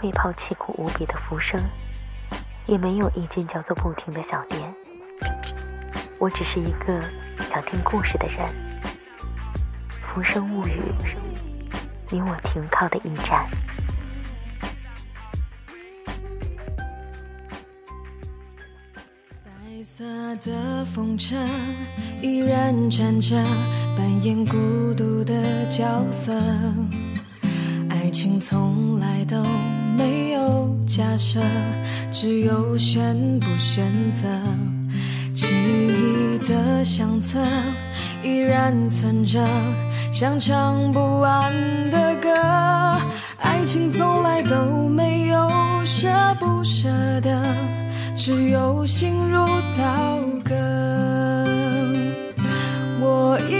会抛弃苦无比的浮生，也没有一间叫做“不停”的小店。我只是一个想听故事的人。浮生物语，你我停靠的驿站。白色的风车依然站着，扮演孤独的角色。爱情从来都假设，只有选不选择。记忆的相册依然存着，像唱不完的歌。爱情从来都没有舍不舍得，只有心如刀割。我一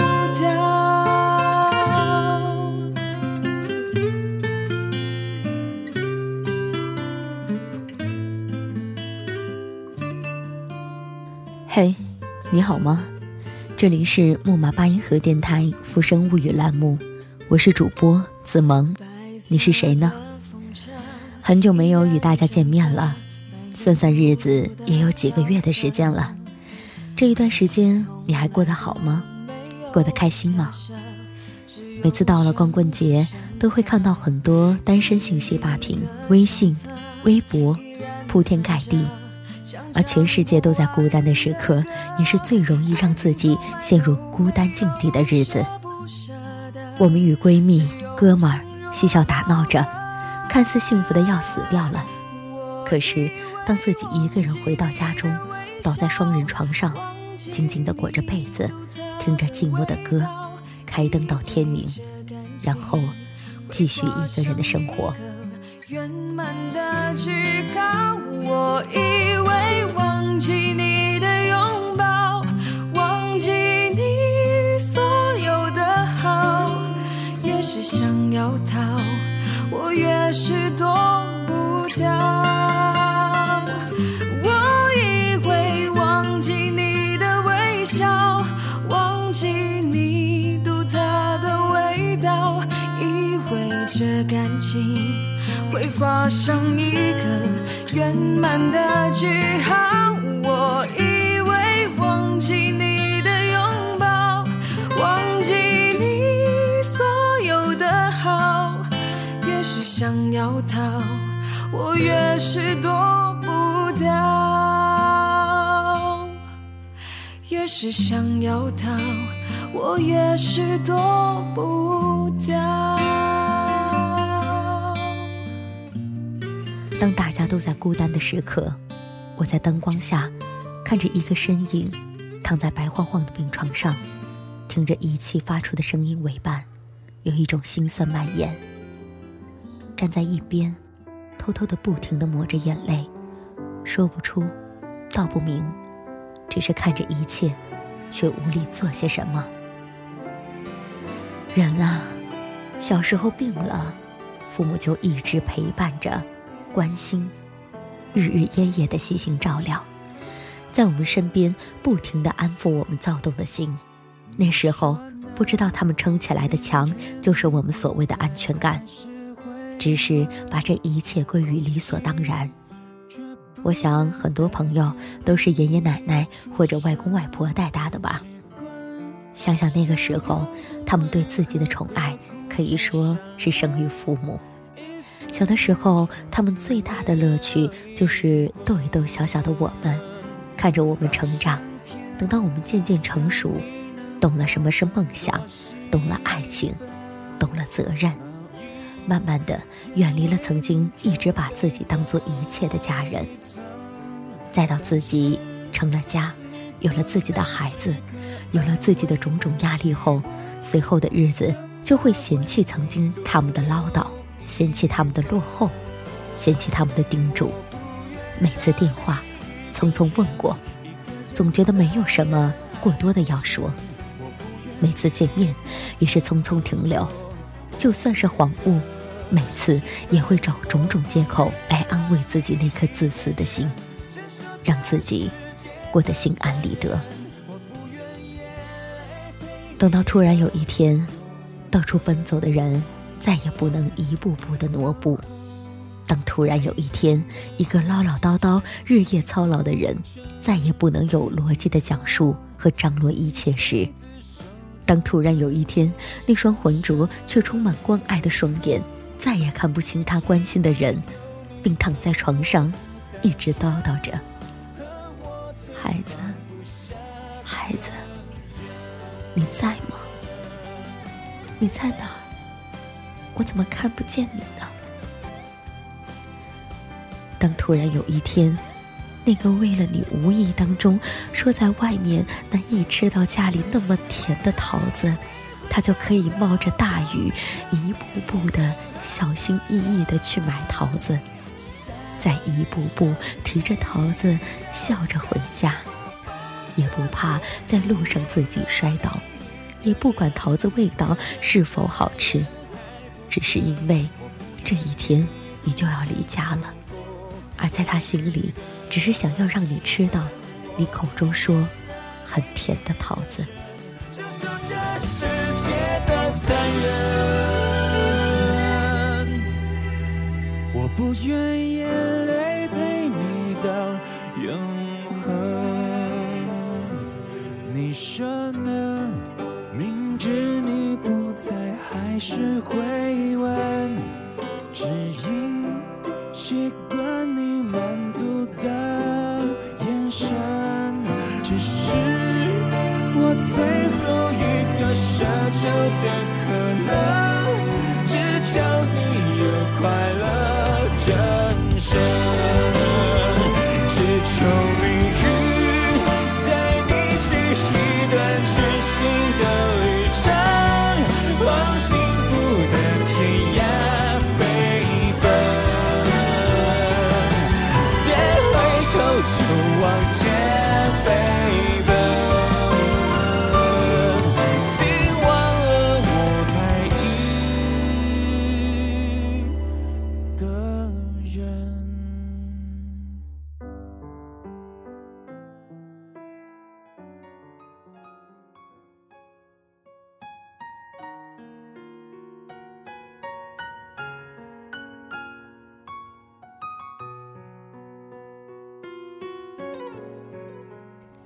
嘿，你好吗？这里是木马八音盒电台《浮生物语》栏目，我是主播子萌，你是谁呢？很久没有与大家见面了，算算日子也有几个月的时间了。这一段时间你还过得好吗？过得开心吗？每次到了光棍节，都会看到很多单身信息霸屏，微信、微博铺天盖地。而全世界都在孤单的时刻，也是最容易让自己陷入孤单境地的日子。我们与闺蜜、哥们儿嬉笑打闹着，看似幸福的要死掉了。可是，当自己一个人回到家中，倒在双人床上，静静地裹着被子，听着寂寞的歌，开灯到天明，然后继续一个人的生活。圆满的句号，我以为忘记你的拥抱，忘记你所有的好，越是想要逃，我越是躲。越是想要逃，我越是躲不掉。越是想要逃，我越是躲不掉。当大家都在孤单的时刻，我在灯光下看着一个身影躺在白晃晃的病床上，听着仪器发出的声音为伴，有一种心酸蔓延。站在一边，偷偷的不停的抹着眼泪，说不出，道不明，只是看着一切，却无力做些什么。人啊，小时候病了，父母就一直陪伴着。关心，日日夜夜的细心照料，在我们身边不停的安抚我们躁动的心。那时候不知道他们撑起来的墙就是我们所谓的安全感，只是把这一切归于理所当然。我想很多朋友都是爷爷奶奶或者外公外婆带大的吧。想想那个时候，他们对自己的宠爱可以说是生于父母。小的时候，他们最大的乐趣就是逗一逗小小的我们，看着我们成长。等到我们渐渐成熟，懂了什么是梦想，懂了爱情，懂了责任，慢慢的远离了曾经一直把自己当做一切的家人，再到自己成了家，有了自己的孩子，有了自己的种种压力后，随后的日子就会嫌弃曾经他们的唠叨，嫌弃他们的落后，嫌弃他们的叮嘱，每次电话，匆匆问过。总觉得没有什么过多的要说，每次见面也是匆匆停留，就算是恍惚，每次也会找种种借口来安慰自己那颗自私的心，让自己过得心安理得。等到突然有一天，到处奔走的人再也不能一步步的挪步。当突然有一天，一个唠唠叨叨、日夜操劳的人，再也不能有逻辑的讲述和张罗一切时；当突然有一天，那双浑浊却充满关爱的双眼，再也看不清他关心的人，并躺在床上，一直叨叨着：“孩子，孩子，你在吗？你在哪？我怎么看不见你呢？”当突然有一天，那个为了你无意当中说在外面难以吃到家里那么甜的桃子，他就可以冒着大雨，一步步的小心翼翼的去买桃子，再一步步提着桃子笑着回家，也不怕在路上自己摔倒，也不管桃子味道是否好吃，只是因为这一天你就要离家了。而在他心里，只是想要让你吃到你口中说很甜的桃子。残忍我不愿眼泪陪你到永恒。你说呢？明知你不在，还是会问，只因习惯。求的可能，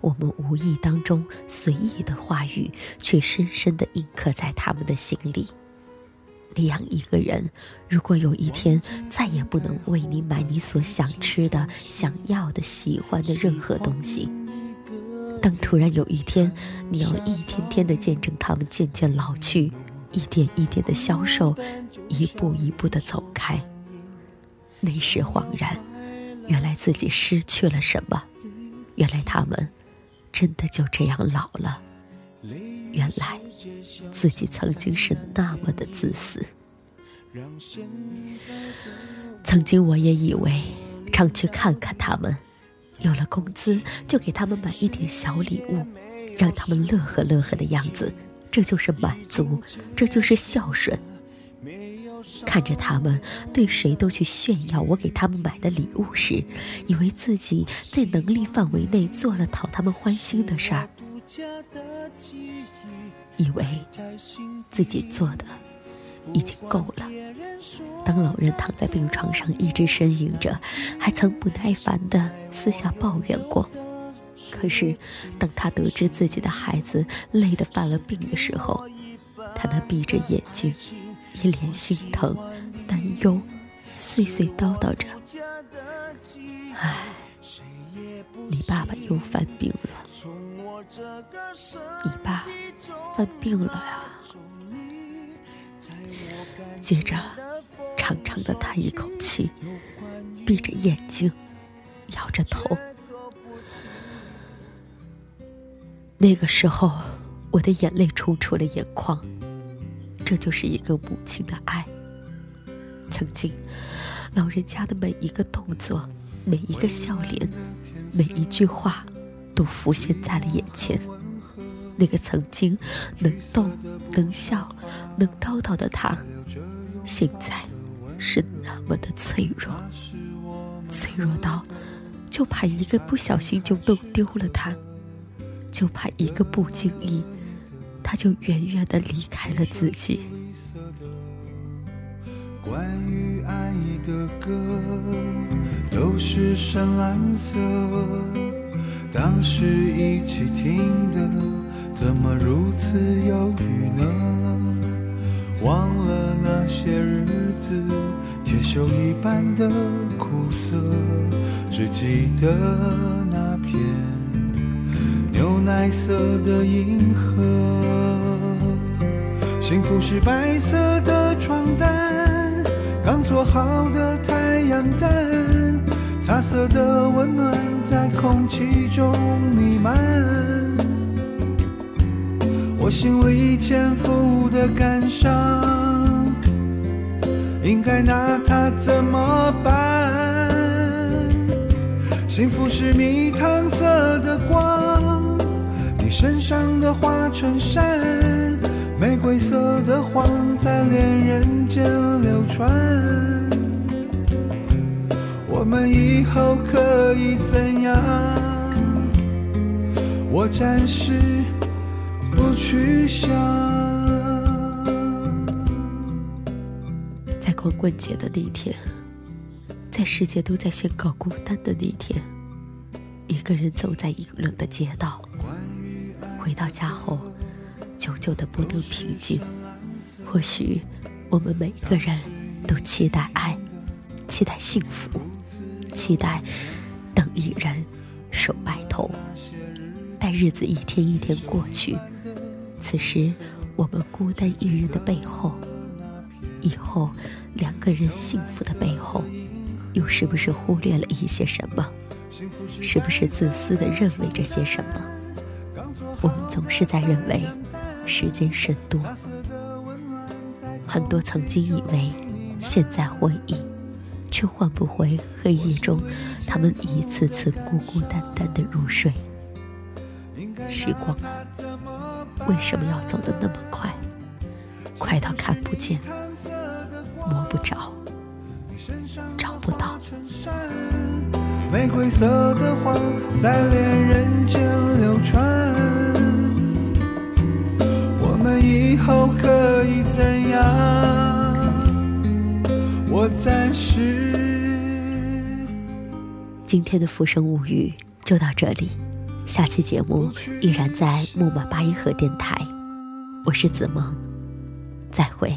我们无意当中随意的话语，却深深的印刻在他们的心里。那样一个人，如果有一天再也不能为你买你所想吃的、想要的、喜欢的任何东西，当突然有一天，你要一天天的见证他们渐渐老去，一点一点的消瘦，一步一步的走开，那时恍然，原来自己失去了什么，原来他们。真的就这样老了？原来自己曾经是那么的自私。曾经我也以为，常去看看他们，有了工资就给他们买一点小礼物，让他们乐呵乐呵的样子，这就是满足，这就是孝顺。看着他们对谁都去炫耀我给他们买的礼物时，以为自己在能力范围内做了讨他们欢心的事儿，以为自己做的已经够了。当老人躺在病床上一直呻吟着，还曾不耐烦地私下抱怨过。可是，当他得知自己的孩子累得犯了病的时候，他那闭着眼睛，一脸心疼、担忧，碎碎叨叨着：“唉，你爸爸又犯病了，你爸犯病了呀。”接着，长长的叹一口气，闭着眼睛，摇着头。那个时候，我的眼泪冲出了眼眶。这就是一个母亲的爱。曾经，老人家的每一个动作、每一个笑脸、每一句话，都浮现在了眼前。那个曾经能动、能笑、能叨叨的他，现在是那么的脆弱，脆弱到就怕一个不小心就弄丢了他，就怕一个不经意。就远远的离开了自己。关于爱的歌都是深蓝色，当时一起听的，怎么如此忧郁呢？忘了那些日子，铁锈一般的苦涩，只记得那片。牛奶色的银河，幸福是白色的床单，刚做好的太阳蛋，茶色的温暖在空气中弥漫。我心里潜伏的感伤，应该拿它怎么办？幸福是蜜糖色的光。你身上的花衬衫，玫瑰色的谎在恋人间流传。我们以后可以怎样？我暂时不去想。在光棍节的那天，在世界都在宣告孤单的那天，一个人走在阴冷的街道。回到家后，久久的不能平静。或许，我们每个人都期待爱，期待幸福，期待等一人守白头。待日子一天一天过去，此时我们孤单一人的背后，以后两个人幸福的背后，又是不是忽略了一些什么？是不是自私的认为着些什么？我们总是在认为时间甚多，很多曾经以为，现在回忆，却换不回黑夜中他们一次次孤孤单单的入睡。时光啊，为什么要走得那么快？快到看不见，摸不着，找不到。玫瑰色的花在恋人间流传，以后可以怎样？我暂时。今天的《浮生物语》就到这里，下期节目依然在木马八音盒电台，我是子萌，再会。